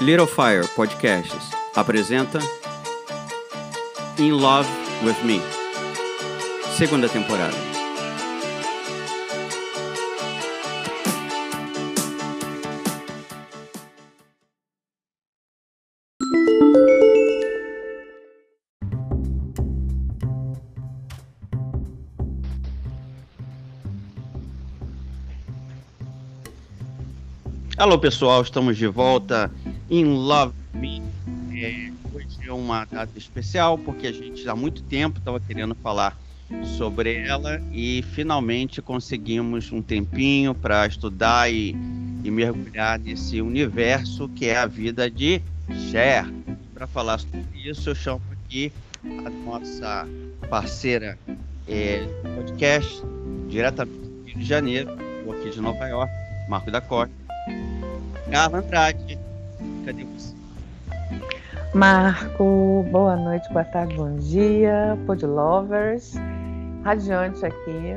Little Fire Podcasts apresenta In Love with Me, segunda temporada. Alô pessoal, estamos de volta em Love Me. É, hoje é uma data especial porque a gente há muito tempo estava querendo falar sobre ela e finalmente conseguimos um tempinho para estudar e, e, mergulhar nesse universo que é a vida de Cher. Para falar sobre isso, eu chamo aqui a nossa parceira é, podcast, diretamente do Rio de Janeiro, ou aqui de Nova York, Marco da Costa Carla Andrade. Cadê você? Marco, boa noite, boa tarde, bom dia, Pod Lovers. Radiante aqui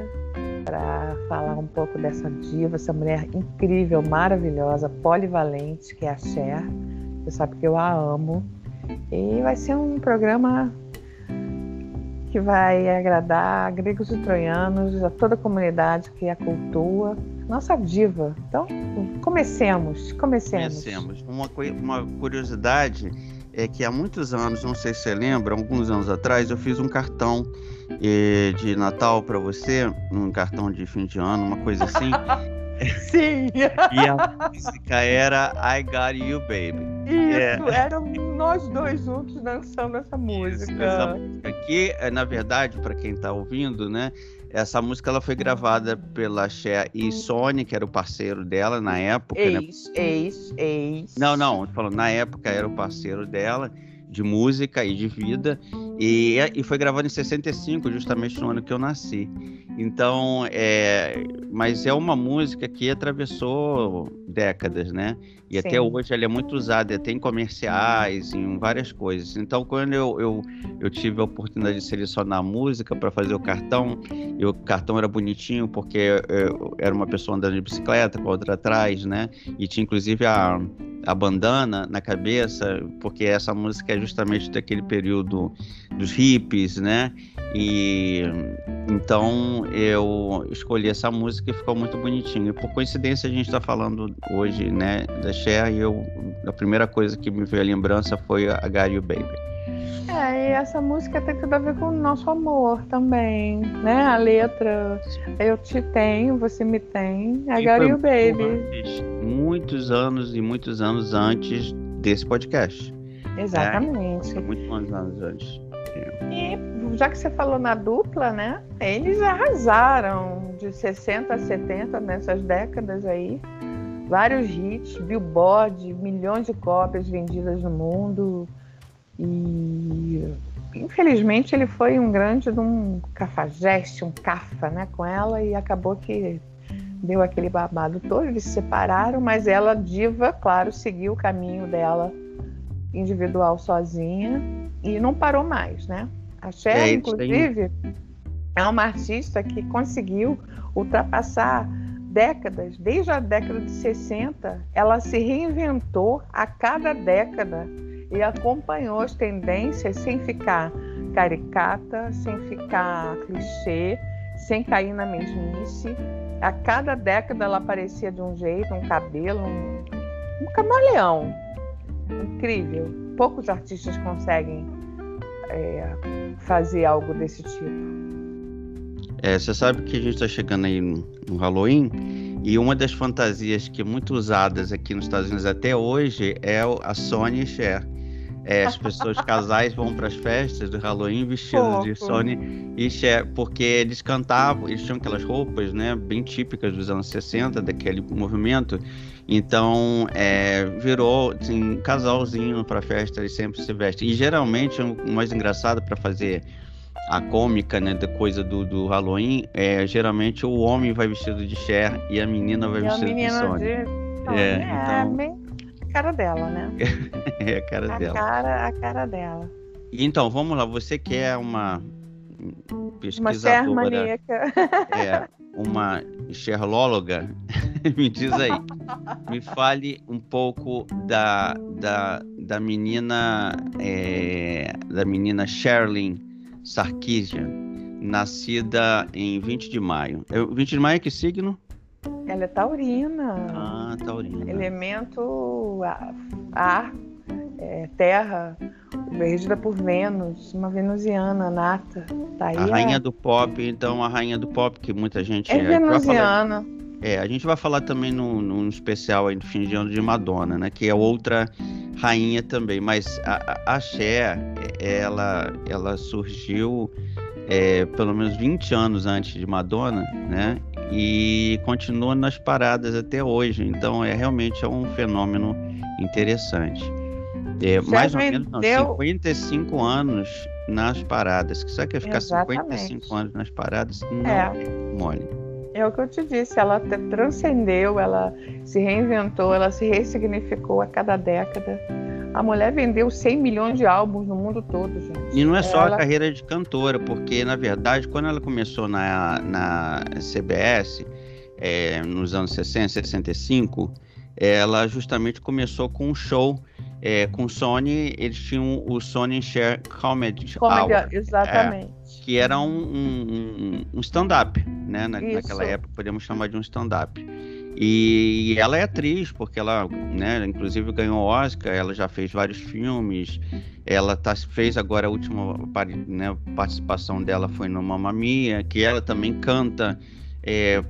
para falar um pouco dessa diva, essa mulher incrível, maravilhosa, polivalente, que é a Cher. Você sabe que eu a amo. E vai ser um programa que vai agradar gregos e troianos, a toda a comunidade que a cultua, nossa diva. Então, comecemos, comecemos. Comecemos. Uma, uma curiosidade é que há muitos anos, não sei se você lembra, alguns anos atrás, eu fiz um cartão eh, de Natal para você, um cartão de fim de ano, uma coisa assim. Sim! e a música era I Got You Baby. Isso, é. éramos nós dois juntos dançando essa música. Isso, essa música aqui, é, na verdade, para quem está ouvindo, né? Essa música ela foi gravada pela Cher e Sony, que era o parceiro dela na época. Ex, né? ex, ex. Não, não, falando na época era o parceiro dela de música e de vida. E, e foi gravado em 65, justamente no ano que eu nasci. Então, é, mas é uma música que atravessou décadas, né? E Sim. até hoje ela é muito usada, até em comerciais, em várias coisas. Então, quando eu, eu, eu tive a oportunidade de selecionar a música para fazer o cartão, e o cartão era bonitinho porque eu, era uma pessoa andando de bicicleta com a outra atrás, né? E tinha inclusive a, a bandana na cabeça, porque essa música é justamente daquele período dos hippies, né? E então eu escolhi essa música e ficou muito bonitinho. E por coincidência a gente está falando hoje, né, da Cher e eu a primeira coisa que me veio a lembrança foi a You Baby. É, e essa música tem tudo a ver com o nosso amor também, né? A letra, eu te tenho, você me tem, got you, baby. Muitos anos e muitos anos antes desse podcast. Exatamente. É, muitos anos antes. E já que você falou na dupla, né? Eles arrasaram de 60 a 70 nessas décadas aí. Vários hits, Billboard, milhões de cópias vendidas no mundo. E infelizmente ele foi um grande um cafajeste, um cafa, né, com ela e acabou que deu aquele babado todo, eles se separaram, mas ela diva, claro, seguiu o caminho dela individual sozinha e não parou mais, né? A Cher, é, inclusive, tem... é uma artista que conseguiu ultrapassar décadas, desde a década de 60, ela se reinventou a cada década e acompanhou as tendências sem ficar caricata, sem ficar clichê, sem cair na mesmice. A cada década ela aparecia de um jeito, um cabelo, um, um camaleão. Incrível. Poucos artistas conseguem é, fazer algo desse tipo. É, você sabe que a gente está chegando aí no Halloween e uma das fantasias que é muito usadas aqui nos Estados Unidos até hoje é a Sony Cher. É, as pessoas, casais vão para as festas do Halloween vestidos de Sony e Cher, porque eles cantavam, eles tinham aquelas roupas, né, bem típicas dos anos 60, daquele movimento. Então, é, virou assim, um casalzinho para festa, eles sempre se vestem. E geralmente, o mais engraçado para fazer a cômica, né, da coisa do, do Halloween, é geralmente o homem vai vestido de Cher e a menina vai vestida de Sony. De... É, é, então... cara dela, né? é a cara a dela. Cara, a cara dela. Então, vamos lá. Você que é uma pesquisadora... Uma maníaca. É, uma xerlóloga. me diz aí. Me fale um pouco da, da, da menina é, da menina Sherlyn Sarkisian, nascida em 20 de maio. 20 de maio é que signo? Ela é taurina. Ah, taurina. Elemento ar, é, terra, regida por Vênus, uma venusiana nata. Tá a rainha do pop, então a rainha do pop, que muita gente... É venusiana. É, a gente vai falar também no, no especial aí do fim de ano de Madonna, né? Que é outra rainha também. Mas a, a Cher, ela, ela surgiu é, pelo menos 20 anos antes de Madonna, né? E continua nas paradas até hoje. Então, é realmente é um fenômeno interessante. É, mais ou menos não, 55 anos nas paradas. Que sabe que ficar Exatamente. 55 anos nas paradas? Não é, é mole. É o que eu te disse, ela transcendeu, ela se reinventou, ela se ressignificou a cada década. A mulher vendeu 100 milhões de álbuns no mundo todo, gente. E não é só ela... a carreira de cantora, porque, na verdade, quando ela começou na, na CBS, é, nos anos 60, 65, ela justamente começou com um show é, com Sony, eles tinham o Sony Share Comedy, Comedy Hour, exatamente. É, que era um, um, um stand-up, né? Na, naquela época, podemos chamar de um stand-up. E ela é atriz, porque ela, né, inclusive ganhou Oscar, ela já fez vários filmes, ela tá, fez agora a última né, participação dela foi no Mamma Mia, que ela também canta é,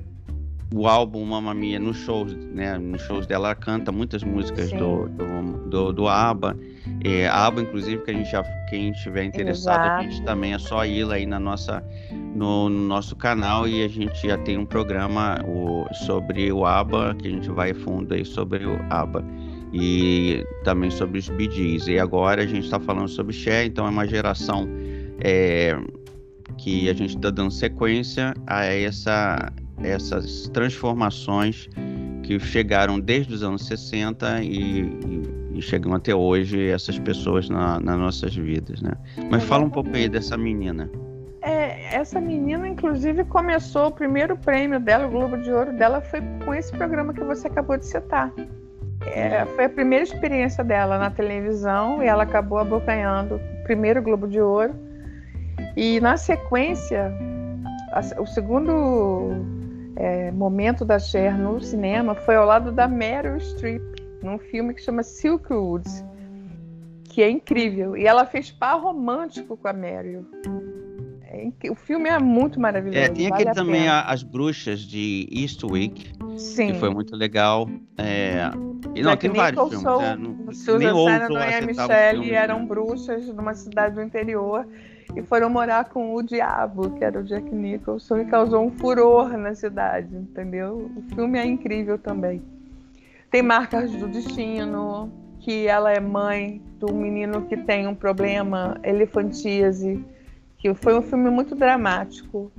o álbum Mamma Mia nos shows, né? Nos shows dela ela canta muitas músicas do, do, do, do, ABBA. É, ABBA, inclusive, que a gente já, quem estiver interessado, Exato. a gente também é só ir aí na nossa, no, no, nosso canal e a gente já tem um programa o, sobre o ABBA, que a gente vai fundo aí sobre o ABBA. E também sobre os Gees. E agora a gente está falando sobre Cher, então é uma geração é, que a gente está dando sequência a essa essas transformações que chegaram desde os anos 60 e, e, chegam até hoje essas pessoas na, nas nossas vidas, né? Mas fala um pouco aí dessa menina. É, essa menina, inclusive, começou o primeiro prêmio dela, o Globo de Ouro dela, foi com esse programa que você acabou de citar. É, foi a primeira experiência dela na televisão e ela acabou abocanhando o primeiro Globo de Ouro. E na sequência, a, o segundo é, momento da Cher no cinema foi ao lado da Meryl Streep, num filme que chama Silkwood, que é incrível. E ela fez par romântico com a Meryl. É, o filme é muito maravilhoso. É, tem aquele também As Bruxas de Eastwick, Sim. que foi muito legal. É... E não, Jack tem vários filmes. É, não, Susan Sarandon e a Michelle eram bruxas numa cidade do interior e foram morar com o diabo, que era o Jack Nicholson, e causou um furor na cidade, entendeu? O filme é incrível também. Tem Marcas do Destino, que ela é mãe do menino que tem um problema elefantíase, que foi um filme muito dramático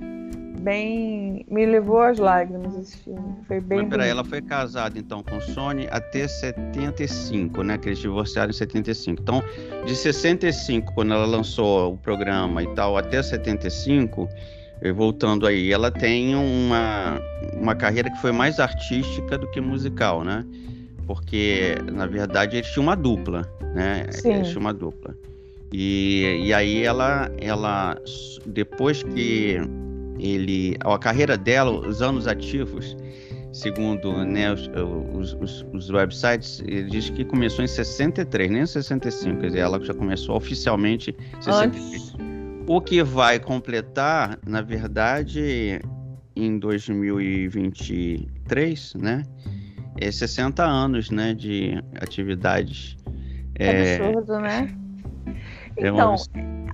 bem. Me levou às lágrimas esse filme. Foi bem. Mas peraí, ela foi casada então com Sony até 75, né? Que eles divorciaram em 75. Então, de 65, quando ela lançou o programa e tal, até 75, voltando aí, ela tem uma, uma carreira que foi mais artística do que musical, né? Porque, na verdade, eles tinham uma dupla, né? Sim. Eles tinham uma dupla. E, e aí ela, ela, depois que ele, a carreira dela, os anos ativos, segundo né, os, os, os, websites, ele diz que começou em 63, nem em 65, quer dizer, ela já começou oficialmente em 63. O que vai completar, na verdade, em 2023, né, é 60 anos, né, de atividades. É, absurdo, né? Então,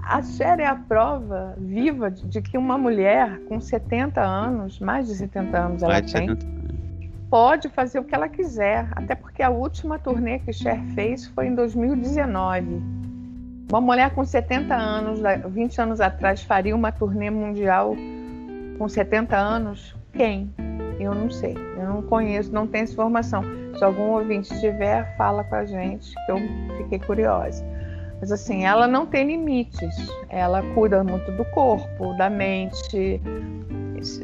a série é a prova viva de, que uma mulher com 70 anos, mais de 70 anos ela tem, 70. pode fazer o que ela quiser. Até porque a última turnê que Cher fez foi em 2019. Uma mulher com 70 anos, 20 anos atrás, faria uma turnê mundial com 70 anos? Quem? Eu não sei. Eu não conheço, não tenho essa informação. Se algum ouvinte tiver, fala com a gente, que eu fiquei curiosa. Mas assim, ela não tem limites. Ela cuida muito do corpo, da mente.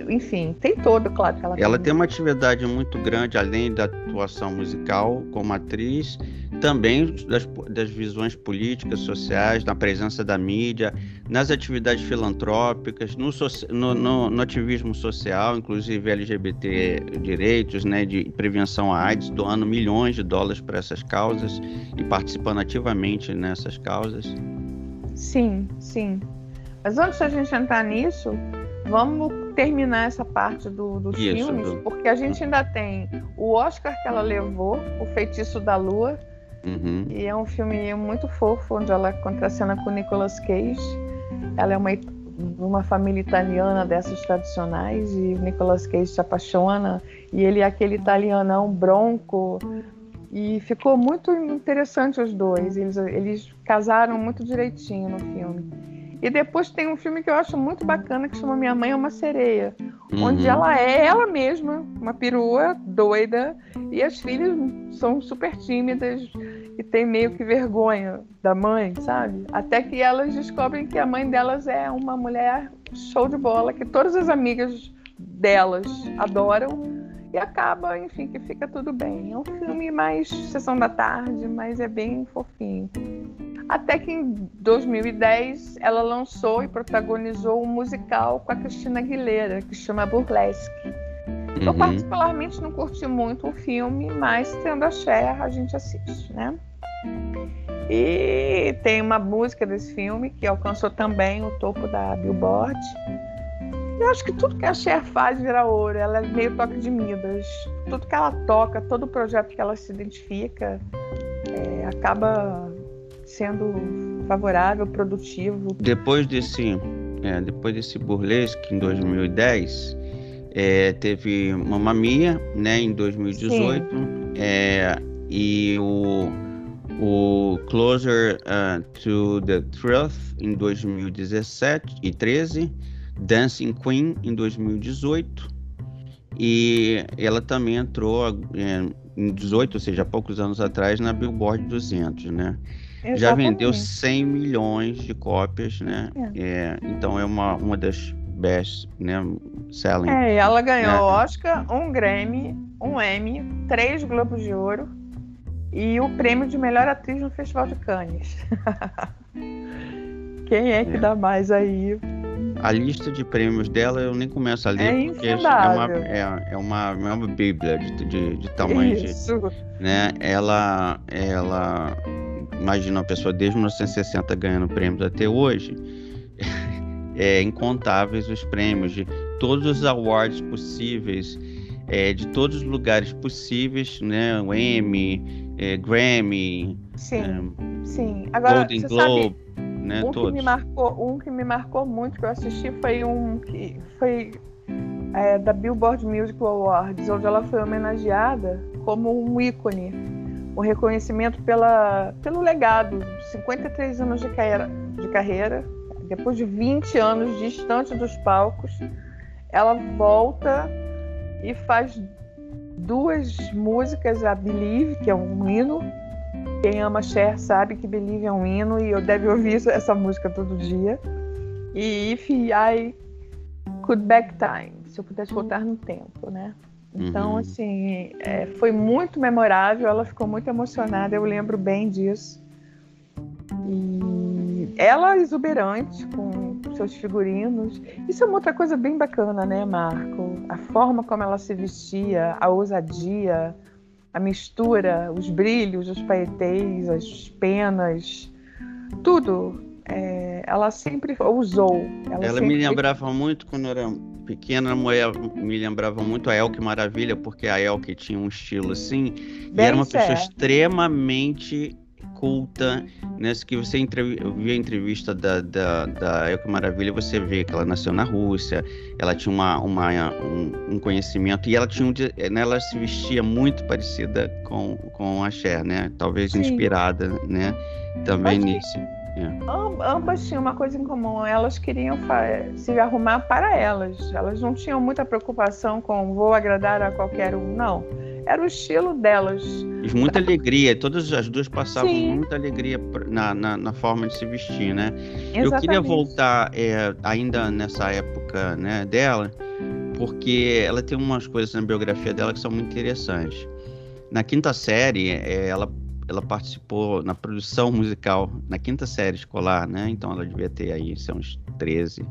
Enfim, tem todo, claro que ela. Ela tem uma atividade muito grande, além da atuação musical como atriz, também das, das visões políticas, sociais, na presença da mídia, nas atividades filantrópicas, no, no, no, no ativismo social, inclusive LGBT direitos, né, de prevenção à AIDS, doando milhões de dólares para essas causas e participando ativamente nessas causas. Sim, sim. Mas antes da gente entrar nisso, vamos terminar essa parte do, dos Isso, filmes, do... porque a gente ainda tem o Oscar que ela levou, O Feitiço da Lua, uhum. e é um filme muito fofo, onde ela contracena com Nicolas Cage. Ela é uma, uma família italiana dessas tradicionais, e o Nicolas Cage se apaixona, e ele é aquele italianão bronco, e ficou muito interessante os dois. Eles, eles casaram muito direitinho no filme. E depois tem um filme que eu acho muito bacana que chama Minha Mãe é uma Sereia, uhum. onde ela é ela mesma, uma perua doida, e as filhas são super tímidas e tem meio que vergonha da mãe, sabe? Até que elas descobrem que a mãe delas é uma mulher show de bola, que todas as amigas delas adoram e acaba, enfim, que fica tudo bem. É um filme mais sessão da tarde, mas é bem fofinho. Até que em 2010 ela lançou e protagonizou um musical com a Cristina Aguilera, que chama Burlesque. Uhum. Eu particularmente não curti muito o filme, mas tendo a Cher a gente assiste, né? E tem uma música desse filme que alcançou também o topo da Billboard. Eu acho que tudo que a Cher faz vira ouro. Ela é meio toque de Midas. Tudo que ela toca, todo projeto que ela se identifica, é, acaba sendo favorável, produtivo. Depois desse, é, depois desse burlesque em 2010, é, teve Mamma Mia, né, em 2018, é, e o, o Closer uh, to the Truth em 2017 e 13 Dancing Queen em 2018 e ela também entrou é, em 18, ou seja, há poucos anos atrás, na Billboard 200, né? Exatamente. Já vendeu 100 milhões de cópias, né? É. É, então é uma, uma das best, né, selling. É, ela ganhou né? Oscar, um Grammy, um Emmy, três Globos de Ouro e o prêmio de melhor atriz no Festival de Cannes. Quem é que é. dá mais aí? A lista de prêmios dela eu nem começo a ler, é porque é uma, é, é, uma, é uma bíblia de, de, de tamanho. Isso. De, né? Ela, ela, imagina uma pessoa desde 1960 ganhando prêmios até hoje, é incontáveis os prêmios de todos os awards possíveis, é, de todos os lugares possíveis, né? O Emmy, é, Grammy, sim, é, sim. Agora, Golden Globe. Sabe né? Um Todos. que me marcou, um que me marcou muito que eu assisti foi um que foi é, da Billboard Music Awards, onde ela foi homenageada como um ícone, um reconhecimento pela, pelo legado, 53 anos de carreira, de carreira, depois de 20 anos distante dos palcos, ela volta e faz duas músicas, a Believe, que é um hino, quem ama Cher sabe que Believe é um hino e eu deve ouvir essa música todo dia. E If I Could Back Time, se eu pudesse voltar no tempo, né? Então, uhum. assim, é, foi muito memorável, ela ficou muito emocionada, eu lembro bem disso. E ela exuberante com seus figurinos. Isso é uma outra coisa bem bacana, né, Marco? A forma como ela se vestia, a ousadia, a mistura, os brilhos, os paetês, as penas, tudo. É, ela sempre usou. Ela, ela sempre... me lembrava muito quando eu era pequena, me lembrava muito a Elke Maravilha, porque a Elke tinha um estilo assim, Bem e era uma certo. pessoa extremamente culta, né? Que você entrev... vê a entrevista da, da, da Elke Maravilha, você vê que ela nasceu na Rússia, ela tinha uma, uma, um, um conhecimento, e ela tinha um, né, ela se vestia muito parecida com, com a Cher, né? Talvez Sim. inspirada, né? Também nisso. É. Ambas tinham uma coisa em comum, elas queriam se arrumar para elas. Elas não tinham muita preocupação com vou agradar a qualquer um, não era o estilo delas. E muita alegria, todas as duas passavam Sim. muita alegria na, na, na, forma de se vestir, né? Exatamente. Eu queria voltar é, ainda nessa época né, dela, porque ela tem umas coisas na biografia dela que são muito interessantes. Na quinta série, é, ela ela participou na produção musical na quinta série escolar, né? Então ela devia ter aí uns 13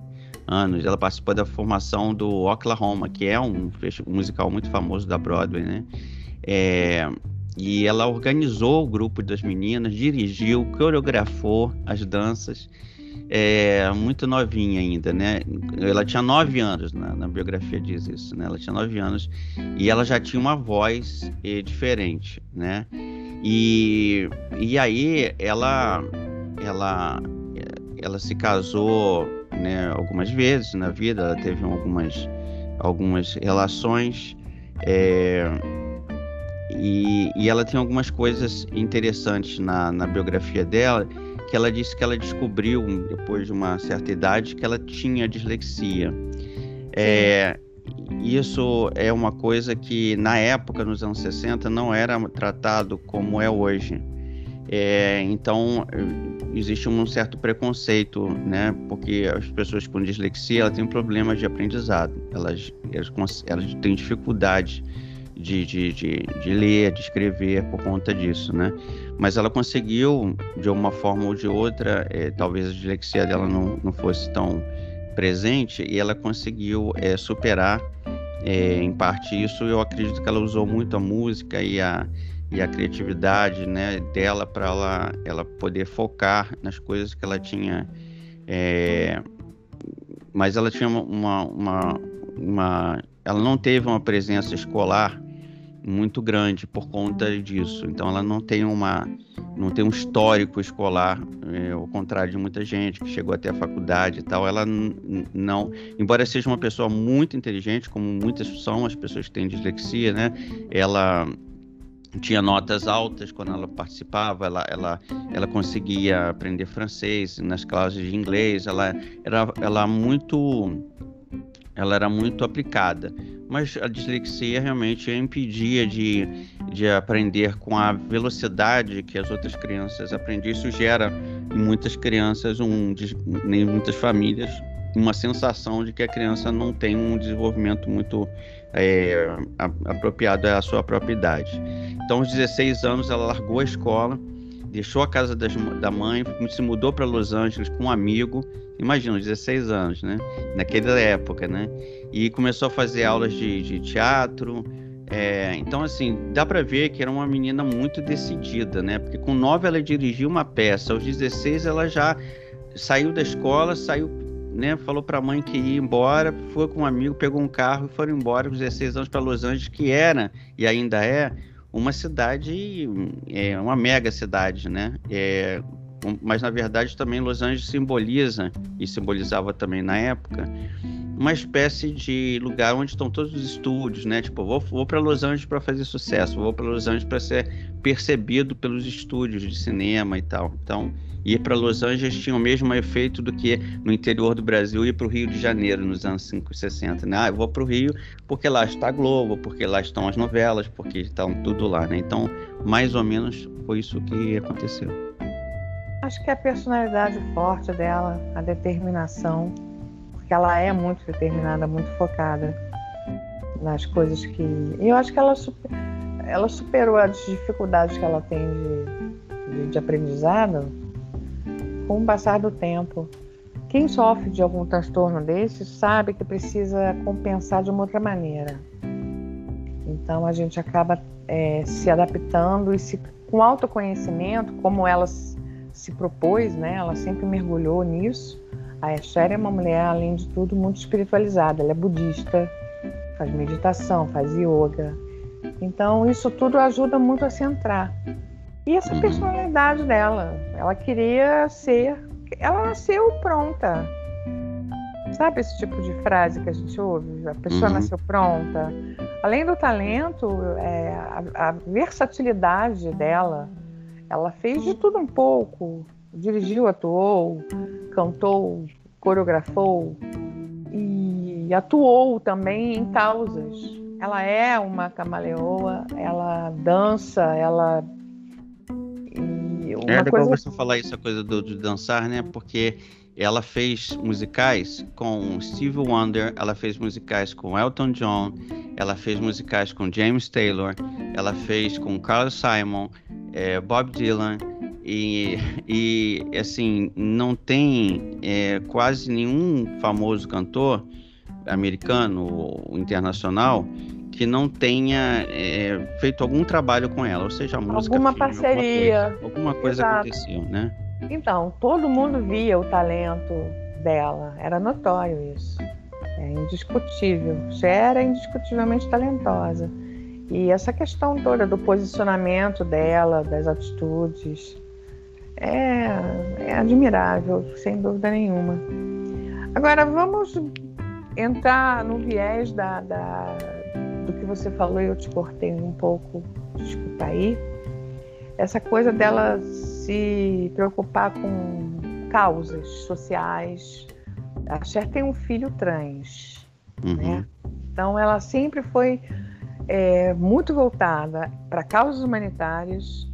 anos. Ela participou da formação do Oklahoma, que é um, musical muito famoso da Broadway, né? É, e ela organizou o grupo das meninas, dirigiu, coreografou as danças é, muito novinha ainda, né? Ela tinha nove anos, na, na, biografia diz isso, né? Ela tinha nove anos e ela já tinha uma voz é, diferente, né? E, e aí ela, ela, ela se casou né, algumas vezes na vida, ela teve algumas, algumas relações é, e, e ela tem algumas coisas interessantes na, na biografia dela que ela disse que ela descobriu, depois de uma certa idade, que ela tinha dislexia. É, isso é uma coisa que, na época, nos anos 60, não era tratado como é hoje. É, então, existe um certo preconceito, né? Porque as pessoas com dislexia elas têm problemas de aprendizado, elas, elas, elas têm dificuldade de, de, de, de, ler, de escrever por conta disso, né? Mas ela conseguiu, de uma forma ou de outra, é, talvez a dislexia dela não, não fosse tão presente, e ela conseguiu é, superar, é, em parte, isso. Eu acredito que ela usou muito a música e a, e a criatividade né, dela para ela, ela poder focar nas coisas que ela tinha. É, mas ela tinha uma, uma, uma, Ela não teve uma presença escolar muito grande por conta disso. Então ela não tem uma não tem um histórico escolar, é, ao contrário de muita gente que chegou até a faculdade e tal. Ela não, embora seja uma pessoa muito inteligente, como muitas são as pessoas que têm dislexia, né? Ela tinha notas altas quando ela participava, ela, ela, ela conseguia aprender francês nas classes de inglês, ela era ela muito ela era muito aplicada, mas a dislexia realmente a impedia de, de aprender com a velocidade que as outras crianças aprendiam. Isso gera em muitas crianças, um, em muitas famílias, uma sensação de que a criança não tem um desenvolvimento muito é, apropriado à sua própria idade. Então, aos 16 anos, ela largou a escola, deixou a casa das, da mãe, se mudou para Los Angeles com um amigo. Imagina, 16 anos, né? Naquela época, né? E começou a fazer aulas de, de teatro. É, então, assim, dá para ver que era uma menina muito decidida, né? Porque com 9 ela dirigiu uma peça, aos 16 ela já saiu da escola, saiu né, falou para a mãe que ia embora, foi com um amigo, pegou um carro e foram embora com 16 anos para Los Angeles, que era e ainda é uma cidade, é, uma mega cidade, né? É, mas na verdade também Los Angeles simboliza e simbolizava também na época uma espécie de lugar onde estão todos os estúdios, né? Tipo, vou, vou para Los Angeles para fazer sucesso, vou para Los Angeles para ser percebido pelos estúdios de cinema e tal. Então, ir para Los Angeles tinha o mesmo efeito do que no interior do Brasil ir para o Rio de Janeiro nos anos 50 e 60. Né? Ah, eu vou para o Rio porque lá está a Globo, porque lá estão as novelas, porque estão tudo lá. Né? Então, mais ou menos foi isso que aconteceu. Acho que a personalidade forte dela, a determinação, porque ela é muito determinada, muito focada nas coisas que. Eu acho que ela, super... ela superou as dificuldades que ela tem de, de, de aprendizado com o passar do tempo. Quem sofre de algum transtorno desse sabe que precisa compensar de uma outra maneira. Então a gente acaba é, se adaptando e se, com autoconhecimento, como ela se propôs, né? Ela sempre mergulhou nisso. A Esther é uma mulher, além de tudo, muito espiritualizada. Ela é budista, faz meditação, faz yoga. Então isso tudo ajuda muito a centrar. E essa uhum. personalidade dela, ela queria ser, ela nasceu pronta. Sabe esse tipo de frase que a gente ouve? A pessoa uhum. nasceu pronta. Além do talento, é, a, a, versatilidade dela, ela fez de tudo um pouco. Dirigiu, atuou, cantou, coreografou e atuou também em causas ela é uma camaleoa, ela dança, ela. E uma é coisa... você falar isso, a coisa do, de dançar, né? Porque ela fez musicais com Steve Wonder, ela fez musicais com Elton John, ela fez musicais com James Taylor, ela fez com Carlos Simon, é, Bob Dylan e, e assim não tem é, quase nenhum famoso cantor americano ou internacional que não tenha é, feito algum trabalho com ela, ou seja, a música alguma filme, parceria, alguma coisa, alguma coisa aconteceu, né? Então, todo mundo via o talento dela, era notório isso. É indiscutível. Já era indiscutivelmente talentosa. E essa questão toda do posicionamento dela, das atitudes, é, é admirável, sem dúvida nenhuma. Agora, vamos entrar no viés da, da, do que você falou e eu te cortei um pouco, desculpa aí. Essa coisa dela se preocupar com causas sociais. A Cher tem um filho trans, uhum. né? Então ela sempre foi é, muito voltada para causas humanitárias.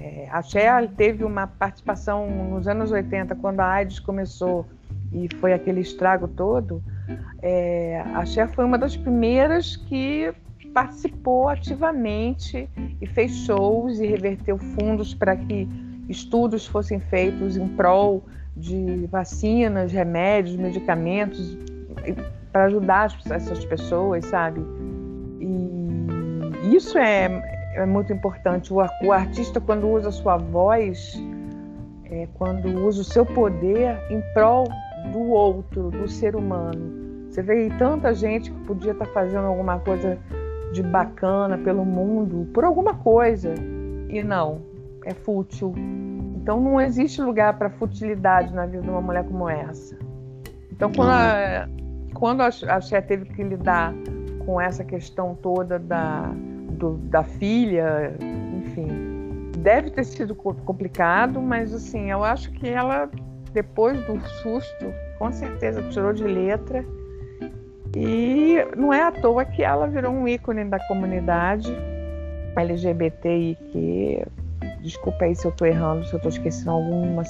É, a Cher teve uma participação nos anos 80, quando a AIDS começou e foi aquele estrago todo. É, a Cher foi uma das primeiras que participou ativamente e fez shows e reverteu fundos para que estudos fossem feitos em prol de vacinas, remédios, medicamentos para ajudar essas pessoas, sabe? E isso é, é muito importante. O, o, artista, quando usa sua voz, é, quando usa o seu poder em prol do outro, do ser humano. Você vê tanta gente que podia estar fazendo alguma coisa de bacana pelo mundo, por alguma coisa, e não, é fútil. Então não existe lugar para futilidade na vida de uma mulher como essa. Então quando a, quando a Cher teve que lidar com essa questão toda da, da filha, enfim, deve ter sido complicado, mas assim, eu acho que ela, depois do susto, com certeza tirou de letra. E não é à toa que ela virou um ícone da comunidade LGBTIQ Desculpa aí se eu estou errando, se eu estou esquecendo algumas,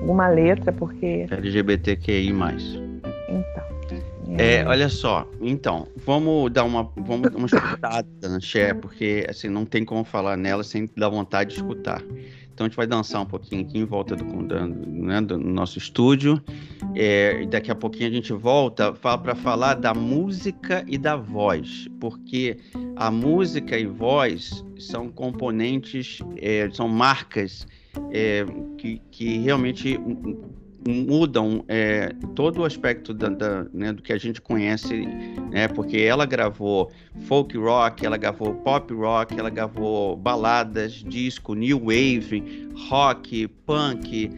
alguma letra, porque. LGBTQI. É... é, olha só, então, vamos dar uma, vamos dar uma escutada na Cher, porque assim, não tem como falar nela sem dar vontade de escutar. Então a gente vai dançar um pouquinho aqui em volta do, né, do nosso estúdio. É, e daqui a pouquinho a gente volta para falar da música e da voz, porque a música e voz são componentes, é, são marcas é, que, que realmente mudam é, todo o aspecto da, da, né, do que a gente conhece, né, porque ela gravou folk rock, ela gravou pop rock, ela gravou baladas, disco, new wave, rock, punk,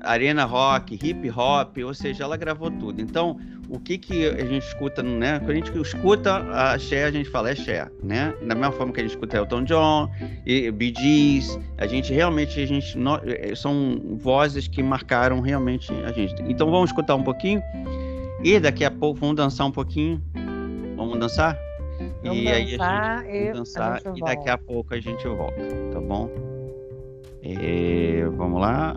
arena rock, hip hop, ou seja, ela gravou tudo. Então, o que que a gente escuta, né? Quando a gente escuta a Cher, a gente fala é Cher, né? Da mesma forma que a gente escuta Elton John, e Bee Gees, a gente realmente, a gente, eh, são vozes que marcaram realmente a gente. Então vamos escutar um pouquinho e daqui a pouco vamos dançar um pouquinho. Vamos dançar? Vamos e dançar, aí a gente, vamos dançar e daqui a pouco a gente volta, tá bom? E, eh, vamos lá.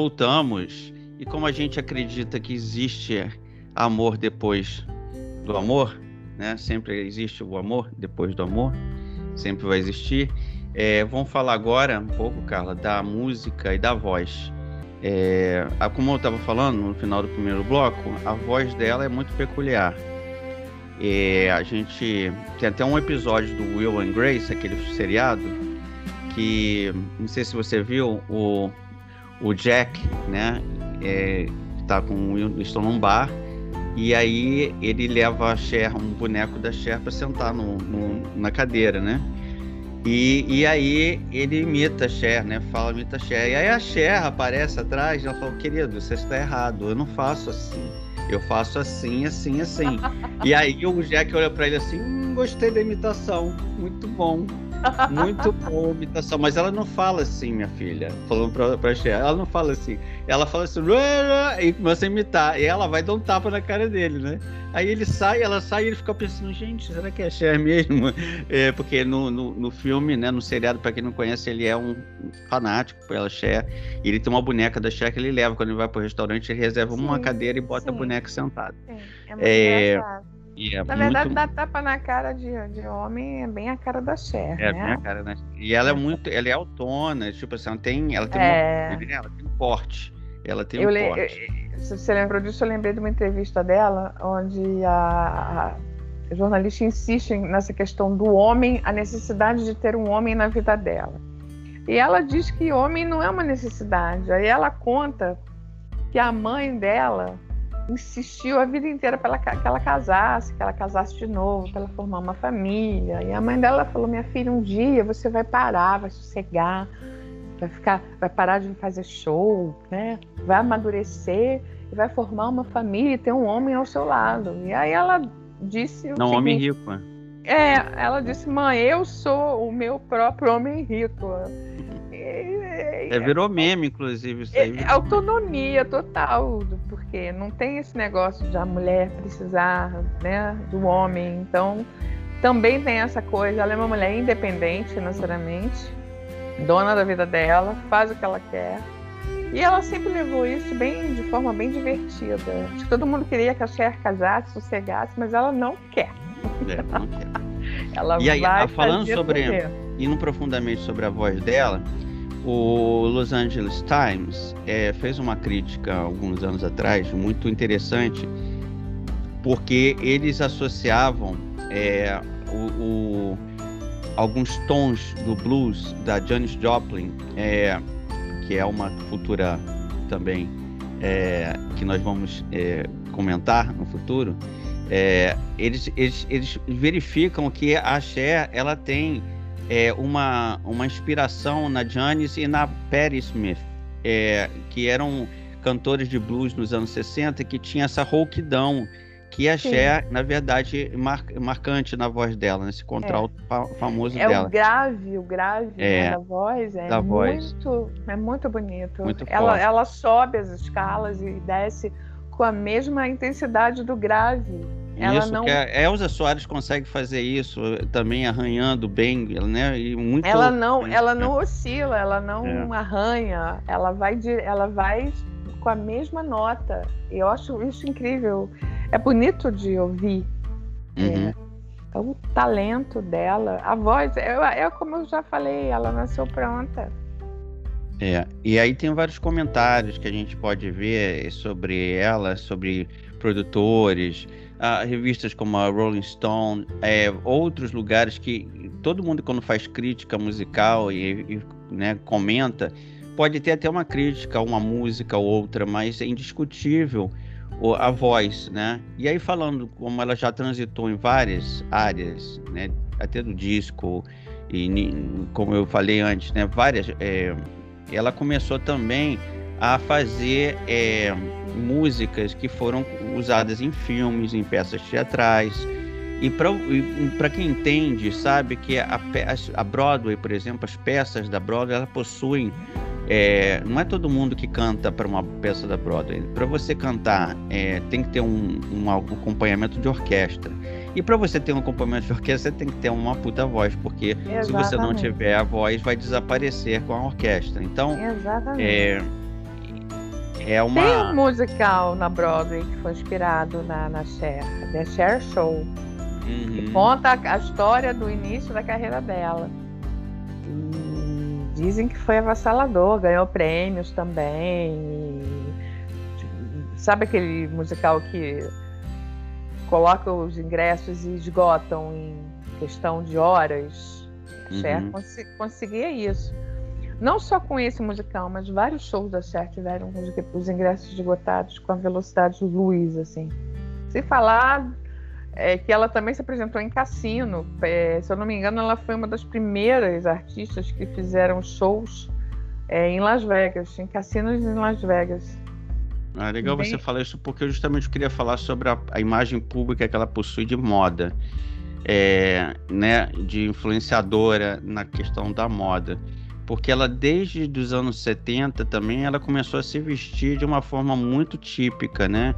Voltamos. E como a gente acredita que existe amor depois do amor, né? Sempre existe o amor depois do amor, sempre vai existir. É, vamos falar agora um pouco, Carla, da música e da voz. É, como eu estava falando no final do primeiro bloco, a voz dela é muito peculiar. É, a gente tem até um episódio do Will and Grace, aquele seriado, que não sei se você viu, o, o Jack, né, é, tá com o bar e aí ele leva a Cher, um boneco da Cher, para sentar no, no, na cadeira, né? E, e aí ele imita a Cher, né? Fala, imita a Cher. E aí a Cher aparece atrás e ela fala, querido, você está errado, eu não faço assim. Eu faço assim, assim, assim. e aí o Jack olha para ele assim, hum, gostei da imitação, muito bom. Muito boa imitação, mas ela não fala assim, minha filha. Falando pra, pra Cher, ela não fala assim. Ela fala assim, e começa a imitar. E ela vai dar um tapa na cara dele, né? Aí ele sai, ela sai e ele fica pensando, gente, será que é a Cher mesmo? É, porque no, no, no, filme, né, no seriado, pra quem não conhece, ele é um fanático pela Cher. E ele tem uma boneca da Cher que ele leva quando ele vai pro restaurante, ele reserva sim, uma cadeira e bota sim. a boneca sentada. Sim, é muito é, engraçado. É na verdade, muito... dar tapa na cara de, de homem é bem a cara da Cher. É, né? bem a cara da E ela é muito. Ela é autona, tipo assim, ela tem. Ela tem, é... uma, ela tem um porte. Ela tem eu um porte. se você lembrou disso, eu lembrei de uma entrevista dela, onde a, a jornalista insiste nessa questão do homem, a necessidade de ter um homem na vida dela. E ela diz que homem não é uma necessidade. Aí ela conta que a mãe dela insistiu a vida inteira para que ela casasse, que ela casasse de novo, para ela formar uma família. E a mãe dela falou: "Minha filha, um dia você vai parar, vai sossegar, vai ficar, vai parar de fazer show, né? Vai amadurecer e vai formar uma família e ter um homem ao seu lado". E aí ela disse Não, seguinte, homem rico. Né? É, ela disse: "Mãe, eu sou o meu próprio homem rico". É, virou meme, inclusive. Isso aí. É, autonomia total, porque não tem esse negócio de a mulher precisar né, do homem. Então, também tem essa coisa. Ela é uma mulher independente financeiramente, dona da vida dela, faz o que ela quer. E ela sempre levou isso bem de forma bem divertida. Acho que todo mundo queria que a Cher casasse, sossegasse, mas ela não quer. É, não quer. ela e aí, vai falando sobre, indo profundamente sobre a voz dela, o Los Angeles Times é, fez uma crítica alguns anos atrás muito interessante, porque eles associavam é, o, o, alguns tons do blues da Janis Joplin, é, que é uma cultura também é, que nós vamos é, comentar no futuro. É, eles, eles, eles verificam que a Cher ela tem é, uma, uma inspiração na Janis e na Patti Smith, é, que eram cantores de blues nos anos 60 que tinha essa rouquidão que a Cher, na verdade, mar, marcante na voz dela, nesse contralto é. famoso é dela. É o grave, o grave é, né, da voz, é da muito, voz. é muito bonito. Muito ela, ela sobe as escalas e desce com a mesma intensidade do grave. Ela isso, não... que a Elza Soares consegue fazer isso também arranhando bem, né? E muito. Ela não, ela não oscila, ela não é. arranha, ela vai, de, ela vai com a mesma nota. E eu acho isso incrível. É bonito de ouvir. Uhum. É, é o talento dela, a voz. É, é como eu já falei, ela nasceu pronta. É, e aí tem vários comentários que a gente pode ver sobre ela, sobre produtores, revistas como a Rolling Stone, é, outros lugares que todo mundo quando faz crítica musical e, e né, comenta, pode ter até uma crítica, uma música ou outra, mas é indiscutível a voz, né? E aí falando como ela já transitou em várias áreas, né? Até do disco e como eu falei antes, né? Várias, é, ela começou também a fazer é, músicas que foram usadas em filmes, em peças teatrais. E para quem entende, sabe que a, a, Broadway, por exemplo, as peças da Broadway, elas possuem. É, não é todo mundo que canta para uma peça da Broadway. Para você cantar, é, tem que ter um, um acompanhamento de orquestra. E para você ter um acompanhamento de orquestra, você tem que ter uma puta voz, porque Exatamente. se você não tiver a voz, vai desaparecer com a orquestra. Então, é, É uma... Tem um musical na Broadway que foi inspirado na, na Cher, The Cher Show, uhum. que conta a, a história do início da carreira dela. E dizem que foi avassalador, ganhou prêmios também. E, sabe aquele musical que coloca os ingressos e esgotam em questão de horas? A Cher uhum. cons conseguia isso. Não só com esse musical, mas vários shows da Cher tiveram os ingressos esgotados com a velocidade luz, assim. Se falar é, que ela também se apresentou em Cassino. É, se eu não me engano, ela foi uma das primeiras artistas que fizeram shows é, em Las Vegas, em cassinos em Las Vegas. Ah, legal Bem... você falar isso, porque eu justamente queria falar sobre a, a imagem pública que ela possui de moda, é, né, de influenciadora na questão da moda porque ela desde os anos 70 também ela começou a se vestir de uma forma muito típica, né?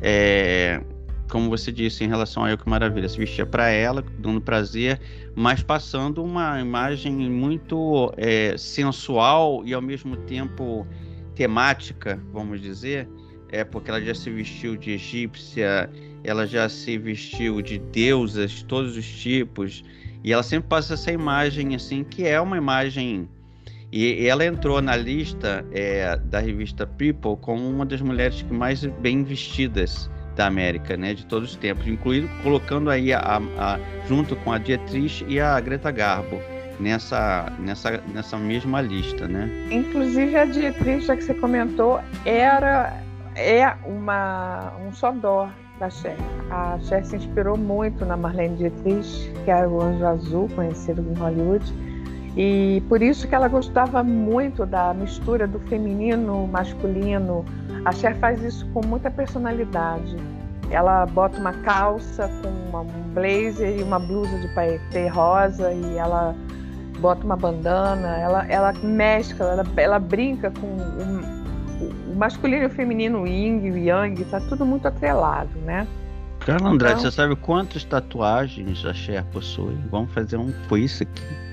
É, como você disse em relação a Eu Que Maravilha, se vestia para ela, dando prazer, mas passando uma imagem muito é, sensual e ao mesmo tempo temática, vamos dizer, é porque ela já se vestiu de egípcia, ela já se vestiu de deusas, de todos os tipos, e ela sempre passa essa imagem assim, que é uma imagem e ela entrou na lista é, da revista People como uma das mulheres mais bem vestidas da América, né, de todos os tempos, incluindo colocando aí a, a, junto com a Dietrich e a Greta Garbo nessa nessa nessa mesma lista, né? Inclusive a Dietrich, já que você comentou, era é uma um xodó da Cher. A Cher se inspirou muito na Marlene Dietrich, que era o Anjo Azul, conhecido em Hollywood e por isso que ela gostava muito da mistura do feminino, masculino. A Cher faz isso com muita personalidade. Ela bota uma calça com uma, um blazer e uma blusa de paetê rosa e ela bota uma bandana, ela, ela mescla, ela, ela brinca com o, o masculino e o feminino, o yin e o yang, tá tudo muito atrelado, né? Carla Andrade, então, você sabe quantas tatuagens a Cher possui? Vamos fazer um quiz aqui.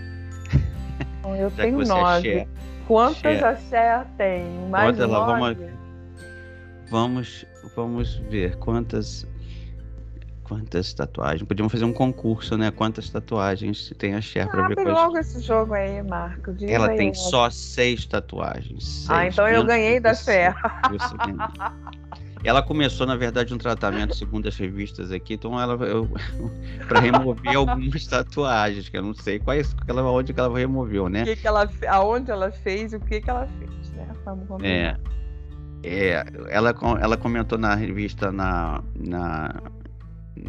Eu Já tenho nove. Quantas a Cher tem? Mais Bota nove? vamos, vamos, vamos ver quantas quantas tatuagens. Podíamos fazer um concurso, né? Quantas tatuagens tem a Cher ah, para ver quais. logo esse jogo aí, Marco. Diz Ela aí, tem só seis tatuagens. Ah, seis, então eu ganhei da Cher. Ela começou, na verdade, um tratamento, segundo as revistas aqui, então ela para remover algumas tatuagens, que eu não sei quais, ela, onde que ela removeu, né? Que que ela, aonde ela fez e o que, que ela fez, né? É, é, ela, ela comentou na revista, na, na,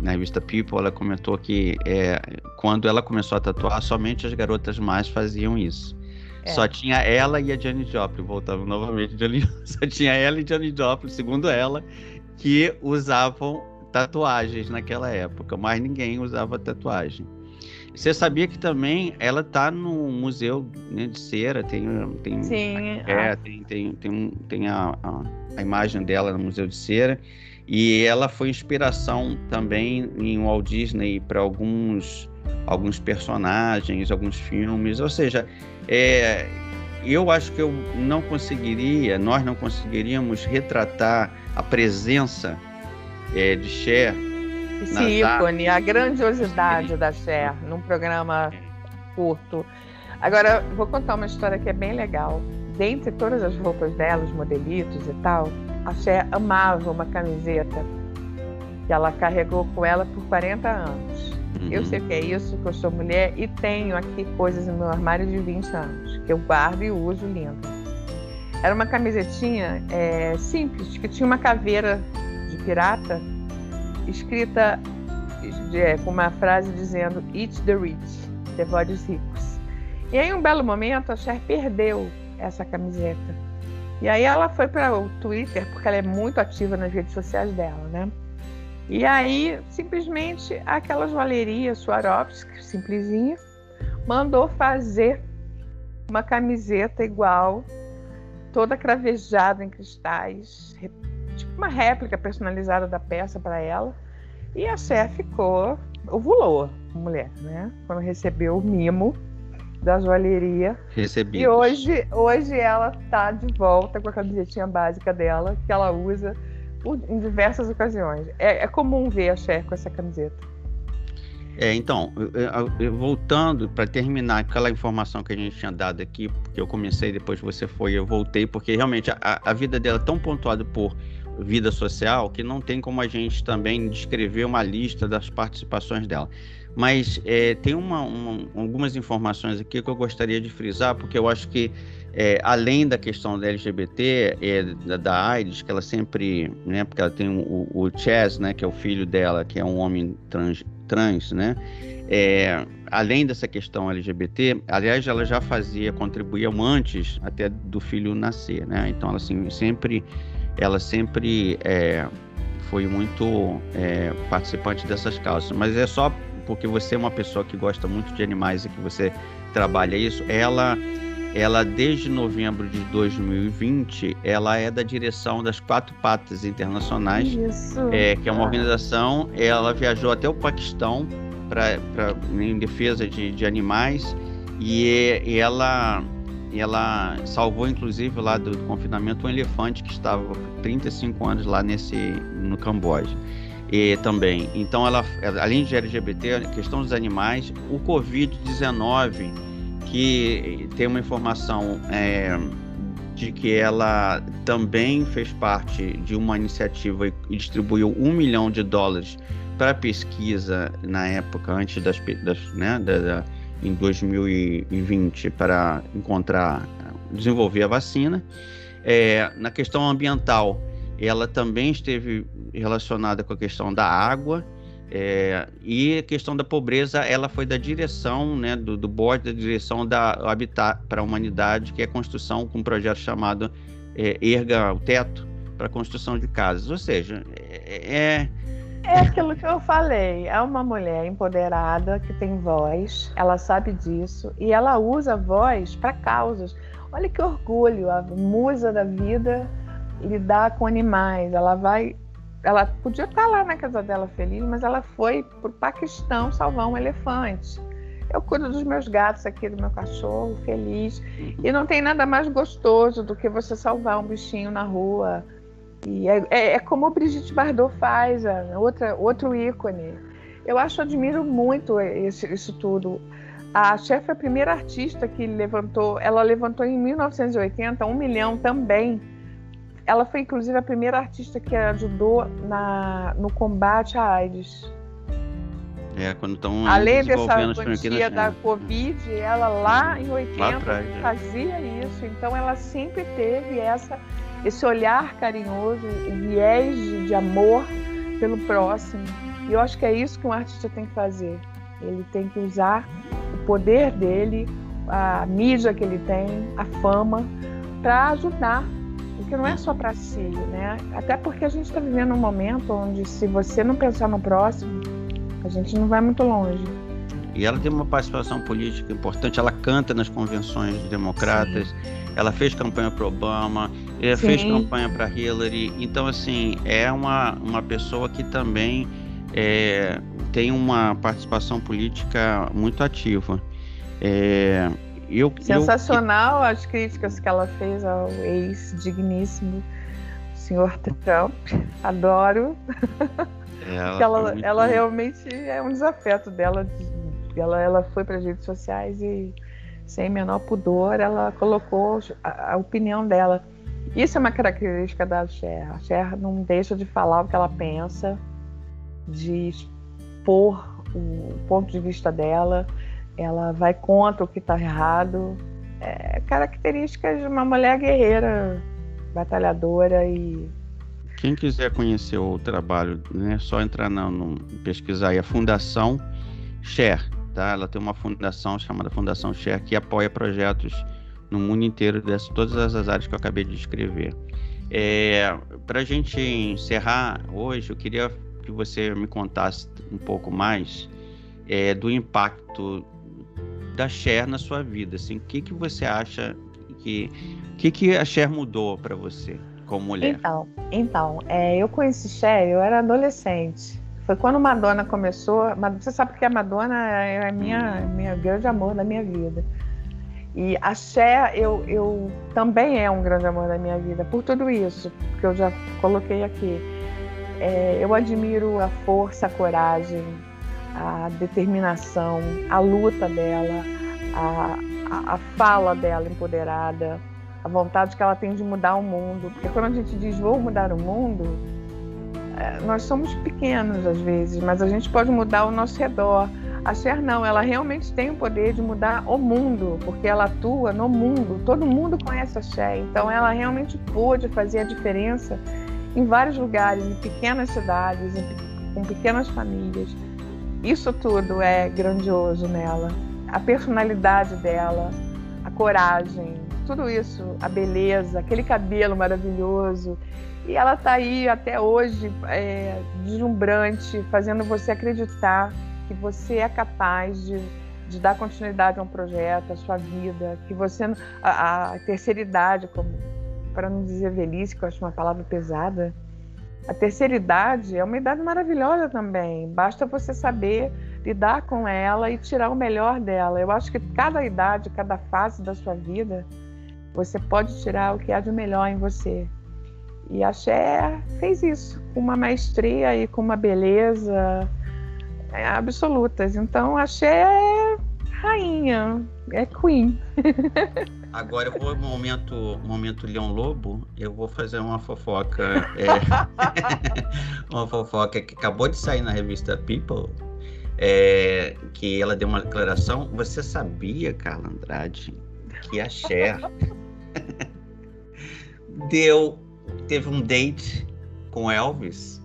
na revista People, ela comentou que é, quando ela começou a tatuar, somente as garotas mais faziam isso. É. Só tinha ela e a Janis Joplin, voltando novamente, só tinha ela e Janis Joplin, segundo ela, que usavam tatuagens naquela época, mas ninguém usava tatuagem. Você sabia que também ela tá no museu né, de cera, tem tem Sim, é, tem tem tem, tem a, a, a, imagem dela no museu de cera e ela foi inspiração também em Walt Disney para alguns alguns personagens, alguns filmes, ou seja, é, eu acho que eu não conseguiria, nós não conseguiríamos retratar a presença é, de Cher. Esse ícone, a grandiosidade da Cher num programa curto. Agora, vou contar uma história que é bem legal. Dentre todas as roupas dela, os modelitos e tal, a Cher amava uma camiseta que ela carregou com ela por 40 anos. Uhum. Eu sei o que é isso, que eu sou mulher e tenho aqui coisas no meu armário de 20 anos, que eu guardo e uso lindo. Era uma camisetinha é, simples, que tinha uma caveira de pirata escrita é, com uma frase dizendo Eat the rich, devore os ricos. E aí, um belo momento, a Cher perdeu essa camiseta. E aí ela foi para o Twitter, porque ela é muito ativa nas redes sociais dela, né? E aí, simplesmente, aquela joalheria Swarovski, simplesinha, mandou fazer uma camiseta igual, toda cravejada em cristais, tipo uma réplica personalizada da peça para ela. E a Cher ficou, ovulou, mulher, né? Quando recebeu o mimo da joalheria. Recebidos. E hoje, hoje ela está de volta com a camisetinha básica dela, que ela usa em diversas ocasiões. É, é comum ver a Cher com essa camiseta. É, então, voltando para terminar aquela informação que a gente tinha dado aqui, porque eu comecei, depois você foi, eu voltei, porque realmente a, a vida dela é tão pontuada por vida social que não tem como a gente também descrever uma lista das participações dela. Mas é, tem uma, uma, algumas informações aqui que eu gostaria de frisar, porque eu acho que, é, além da questão da LGBT, é, da, da, AIDS, que ela sempre, né, porque ela tem o, o Chaz, né, que é o filho dela, que é um homem trans, trans né, é, além dessa questão LGBT, aliás, ela já fazia, contribuía antes até do filho nascer, né, então ela assim, sempre, ela sempre é, foi muito é, participante dessas causas, mas é só porque você é uma pessoa que gosta muito de animais e que você trabalha isso, ela ela desde novembro de 2020 ela é da direção das Quatro Patas Internacionais, é, que é uma organização. Ela viajou até o Paquistão para em defesa de, de animais e, e ela ela salvou inclusive lá do, do confinamento um elefante que estava 35 anos lá nesse no Camboja e também. Então, ela, além de LGBT, a questão dos animais, o Covid-19, que tem uma informação é, de que ela também fez parte de uma iniciativa e distribuiu um milhão de dólares para pesquisa na época, antes das, das né, da, da, em 2020, para encontrar, desenvolver a vacina. É, na questão ambiental, ela também esteve relacionada com a questão da água é, e a questão da pobreza, ela foi da direção, né, do, do board da direção da Habitat para a Humanidade, que é a construção com um projeto chamado é, Erga o Teto para a construção de casas. Ou seja, é, é é aquilo que eu falei. É uma mulher empoderada que tem voz, ela sabe disso e ela usa a voz para causas. Olha que orgulho, a musa da vida lidar com animais. Ela vai. Ela podia estar lá na casa dela feliz, mas ela foi para o Paquistão salvar um elefante. Eu cuido dos meus gatos aqui, do meu cachorro, feliz. E não tem nada mais gostoso do que você salvar um bichinho na rua. E é, é, é como o Brigitte Bardot faz, outra, outro ícone. Eu acho, admiro muito esse, isso tudo. A chefe é a primeira artista que levantou, ela levantou em 1980 um milhão também ela foi, inclusive, a primeira artista que ajudou na, no combate à AIDS. É, quando estão Além dessa quantia da Covid, ela lá em 80 lá atrás, é. fazia isso. Então, ela sempre teve essa, esse olhar carinhoso, viés de, de amor pelo próximo. E eu acho que é isso que um artista tem que fazer. Ele tem que usar o poder dele, a mídia que ele tem, a fama, para ajudar porque não é só para si, né? Até porque a gente está vivendo um momento onde, se você não pensar no próximo, a gente não vai muito longe. E ela tem uma participação política importante, ela canta nas convenções democratas, Sim. ela fez campanha para Obama, ela Sim. fez campanha para Hillary. Então, assim, é uma, uma pessoa que também é, tem uma participação política muito ativa. É, eu, Sensacional eu... as críticas que ela fez ao ex-digníssimo senhor Trump. Adoro. Ela, ela, ela realmente é um desafeto dela. Ela, ela foi para as redes sociais e, sem menor pudor, ela colocou a, a opinião dela. Isso é uma característica da Cher. A Cher não deixa de falar o que ela pensa, de expor o ponto de vista dela ela vai contra o que está errado. É característica de uma mulher guerreira, batalhadora e. Quem quiser conhecer o trabalho, né, é só entrar no, no pesquisar aí a Fundação Share, tá? Ela tem uma fundação chamada Fundação Share que apoia projetos no mundo inteiro dessas todas as áreas que eu acabei de descrever. É, Para a gente encerrar hoje, eu queria que você me contasse um pouco mais é, do impacto da Cher na sua vida? Assim, o que, que você acha que. Que, que a Cher mudou para você como mulher? Então, então é, eu conheci Cher, eu era adolescente. Foi quando Madonna começou. Você sabe que a Madonna é a minha, hum. minha grande amor da minha vida. E a Cher, eu, eu também é um grande amor da minha vida, por tudo isso que eu já coloquei aqui. É, eu admiro a força, a coragem, a determinação, a luta dela, a, a, a fala dela empoderada, a vontade que ela tem de mudar o mundo. Porque quando a gente diz vou mudar o mundo, é, nós somos pequenos às vezes, mas a gente pode mudar o nosso redor. A Cher não, ela realmente tem o poder de mudar o mundo, porque ela atua no mundo. Todo mundo conhece a Cher, então ela realmente pôde fazer a diferença em vários lugares, em pequenas cidades, em, com pequenas famílias. Isso tudo é grandioso nela. A personalidade dela, a coragem, tudo isso, a beleza, aquele cabelo maravilhoso. E ela está aí até hoje, é, deslumbrante, fazendo você acreditar que você é capaz de, de dar continuidade a um projeto, a sua vida, que você a, a terceira idade, como para não dizer velhice, que eu acho uma palavra pesada, a terceira idade é uma idade maravilhosa também. Basta você saber lidar com ela e tirar o melhor dela. Eu acho que cada idade, cada fase da sua vida, você pode tirar o que há de melhor em você. E a Cher fez isso com uma maestria e com uma beleza é, absolutas. Então a Cher é rainha, é queen. Agora eu vou momento momento Leão Lobo, eu vou fazer uma fofoca, é, uma fofoca que acabou de sair na revista People, é, que ela deu uma declaração. Você sabia, Carla Andrade, que a Cher deu teve um date com Elvis?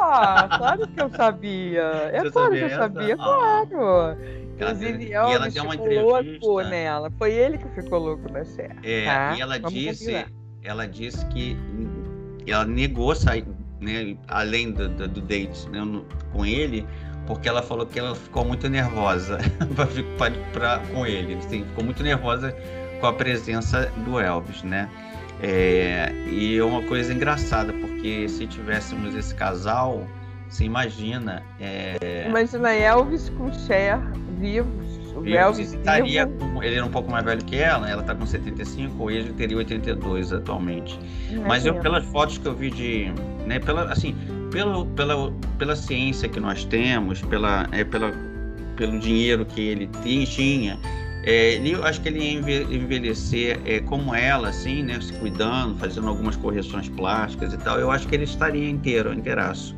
Ah, claro que eu sabia. É Você claro que eu sabia, ah. claro. Inclusive, ela, Elvis ela deu uma entrevista. nela. Foi ele que ficou louco na Cher. É, tá? e ela Vamos disse, ela disse que ela negou sair, né, além do, do, do date né, no, com ele, porque ela falou que ela ficou muito nervosa pra, pra, com ele. Assim, ficou muito nervosa com a presença do Elvis, né? É, e é uma coisa engraçada, porque se tivéssemos esse casal, você imagina. É... Imagina Elvis com Cher vivos. O Elvis estaria com, ele era um pouco mais velho que ela, ela está com 75, ele teria 82 atualmente. Imagina. Mas eu pelas fotos que eu vi de, né, pela assim, pelo, pela, pela ciência que nós temos, pela, é, pela, pelo dinheiro que ele tinha, é, ele, eu acho que ele ia envelhecer é, como ela, assim, né? Se cuidando, fazendo algumas correções plásticas e tal. Eu acho que ele estaria inteiro, inteiraço.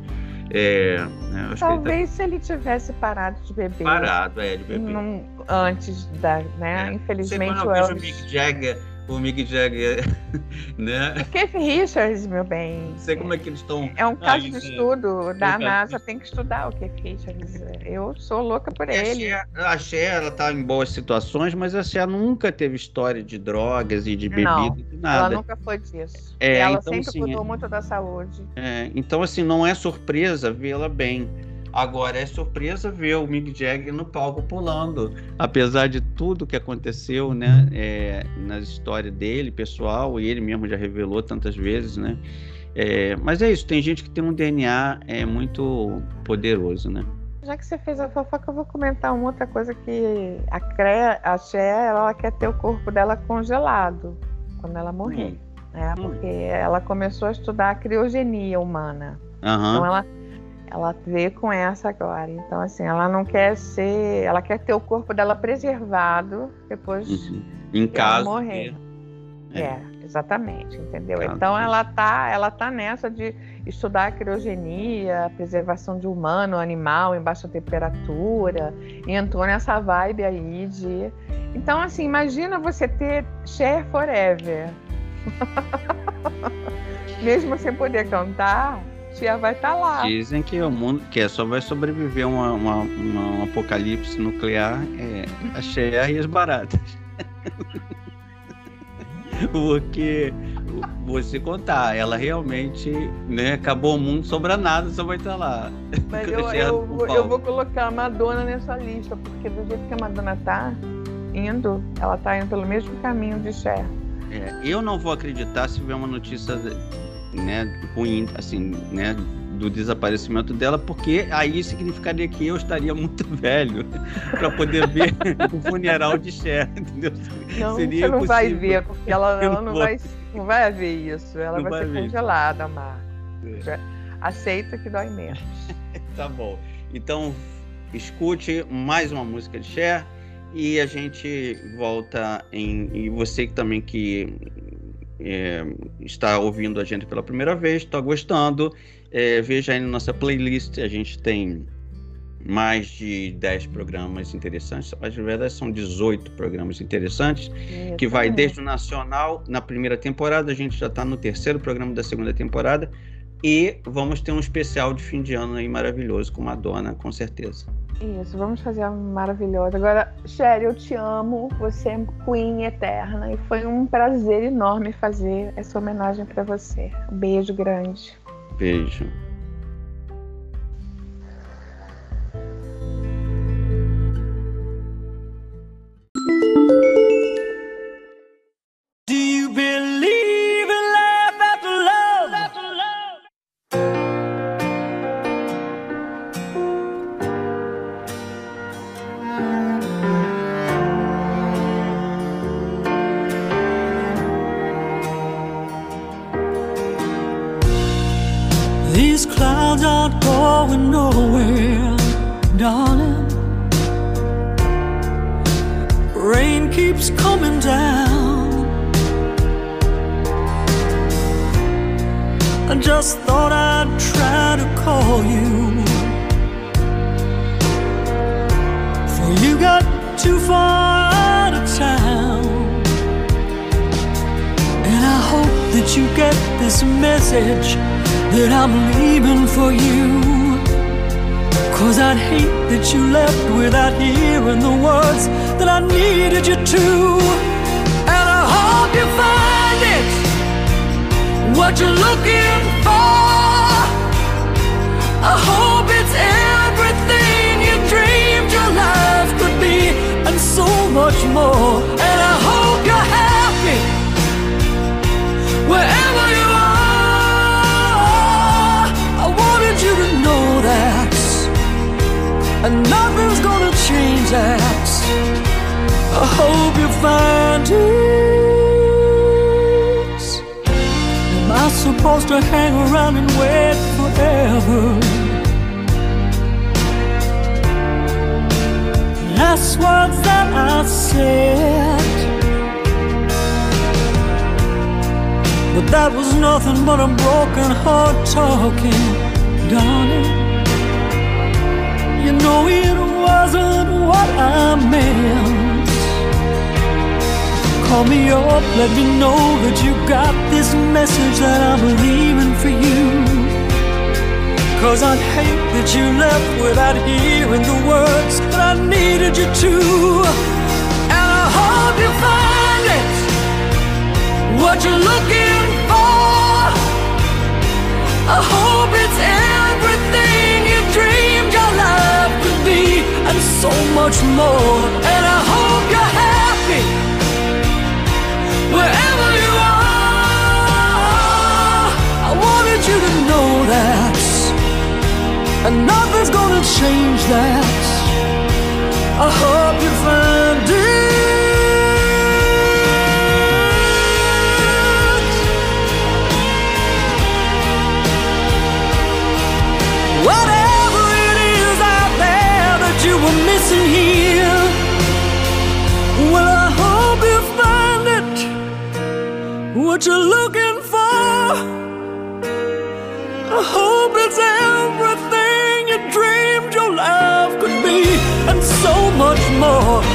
É, né, Talvez ele tá... se ele tivesse parado de beber. Parado, é, de beber. Num, antes da, né? É. Infelizmente o Elvis... o Mick Jagger o Mick Jagger, né? O Keith Richards, meu bem. Não sei como é que eles estão. É um caso de estudo da é NASA, tem que estudar o Keith Richards. Eu sou louca por ele. A Cher, ela tá em boas situações, mas a Cher nunca teve história de drogas e de bebida não, de nada. Ela nunca foi disso. É, ela então, sempre assim, cuidou é... muito da saúde. É, então, assim, não é surpresa vê-la bem. Agora é surpresa ver o Mick Jagger no palco pulando, apesar de tudo que aconteceu, né, é, na história dele, pessoal, e ele mesmo já revelou tantas vezes, né. É, mas é isso, tem gente que tem um DNA é, muito poderoso, né. Já que você fez a fofoca, eu vou comentar uma outra coisa que a, Cre a Cher, ela quer ter o corpo dela congelado quando ela morrer. Hum. Né? Porque hum. ela começou a estudar a criogenia humana. Uhum. Então ela ela vê com essa agora. Então, assim, ela não quer ser. Ela quer ter o corpo dela preservado depois uhum. em caso morrer. É. é. exatamente, entendeu? Então ela tá, ela tá nessa de estudar a criogenia, a preservação de humano, animal em baixa temperatura, e entrou nessa vibe aí de. Então, assim, imagina você ter Cher Forever. Mesmo sem poder cantar, tia vai estar tá lá. Dizem que o mundo que só vai sobreviver uma, uma, uma um apocalipse nuclear é a Cher e as baratas. Porque você contar, ela realmente, né, acabou o mundo, sobra nada, só vai estar lá. Mas eu, eu, eu, vou colocar a Madonna nessa lista, porque do jeito que a Madonna tá indo, ela tá indo pelo mesmo caminho de Cher. É, eu não vou acreditar se vier uma notícia né, ruim, assim, né, do desaparecimento dela, porque aí significaria que eu estaria muito velho para poder ver o funeral de Cher, entendeu? Não, Seria você não vai ver, porque ela, ela não, vai, não vai haver isso, ela vai, vai, ser ver. congelada, Marco. É. Aceita que dói menos. tá bom. Então, escute mais uma música de Cher e a gente volta em... E você também que é, está ouvindo a gente pela primeira vez, está gostando, é, veja aí na nossa playlist, a gente tem mais de 10 programas interessantes, mas na verdade são 18 programas interessantes, que vai desde o Nacional, na primeira temporada, a gente já está no terceiro programa da segunda temporada, e vamos ter um especial de fim de ano aí maravilhoso com Madonna, com certeza. Isso, vamos fazer a maravilhosa. Agora, Sherry, eu te amo. Você é queen eterna. E foi um prazer enorme fazer essa homenagem para você. Um beijo grande. Beijo. just thought I'd try to call you. For you got too far out of town. And I hope that you get this message that I'm leaving for you. Cause I'd hate that you left without hearing the words that I needed you to. And I hope you find it what you're looking much more. And I hope you're happy wherever you are. I wanted you to know that, and nothing's gonna change that. I hope you find it. supposed to hang around and wait forever. last words that I said. But that was nothing but a broken heart talking, darling. You know it wasn't what I meant. Call me up, let me know that you got this message that I'm leaving for you. Cause I'd hate that you left without hearing the words that I needed you to. And I hope you find it, what you're looking for. I hope it's everything you dreamed your life could be, and so much more. change that. I hope you find it. Whatever it is out there that you were missing here, well, I hope you find it. What you're looking for, I hope. much more.